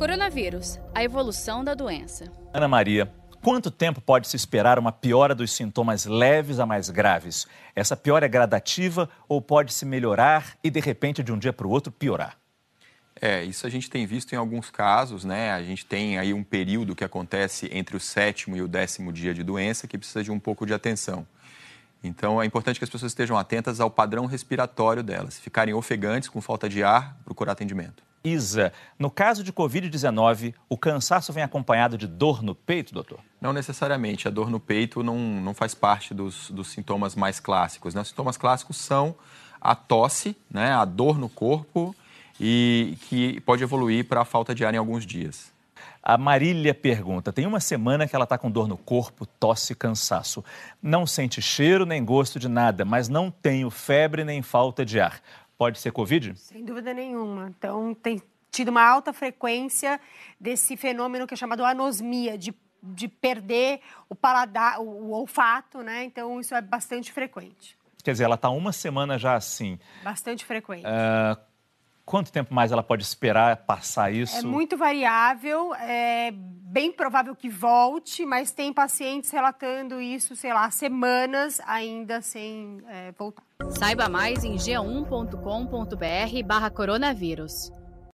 Coronavírus, a evolução da doença. Ana Maria, quanto tempo pode se esperar uma piora dos sintomas leves a mais graves? Essa piora é gradativa ou pode se melhorar e de repente de um dia para o outro piorar? É, isso a gente tem visto em alguns casos, né? A gente tem aí um período que acontece entre o sétimo e o décimo dia de doença que precisa de um pouco de atenção. Então, é importante que as pessoas estejam atentas ao padrão respiratório delas. Se ficarem ofegantes, com falta de ar, procurar atendimento. Isa, no caso de Covid-19, o cansaço vem acompanhado de dor no peito, doutor? Não necessariamente. A dor no peito não, não faz parte dos, dos sintomas mais clássicos. Né? Os sintomas clássicos são a tosse, né? a dor no corpo e que pode evoluir para a falta de ar em alguns dias. A Marília pergunta: tem uma semana que ela está com dor no corpo, tosse e cansaço. Não sente cheiro nem gosto de nada, mas não tenho febre nem falta de ar. Pode ser Covid? Sem dúvida nenhuma. Então, tem tido uma alta frequência desse fenômeno que é chamado anosmia, de, de perder o paladar, o, o olfato, né? Então, isso é bastante frequente. Quer dizer, ela está uma semana já assim. Bastante frequente. Uh, Quanto tempo mais ela pode esperar passar isso? É muito variável, é bem provável que volte, mas tem pacientes relatando isso, sei lá, semanas ainda sem é, voltar. Saiba mais em g1.com.br/barra coronavírus.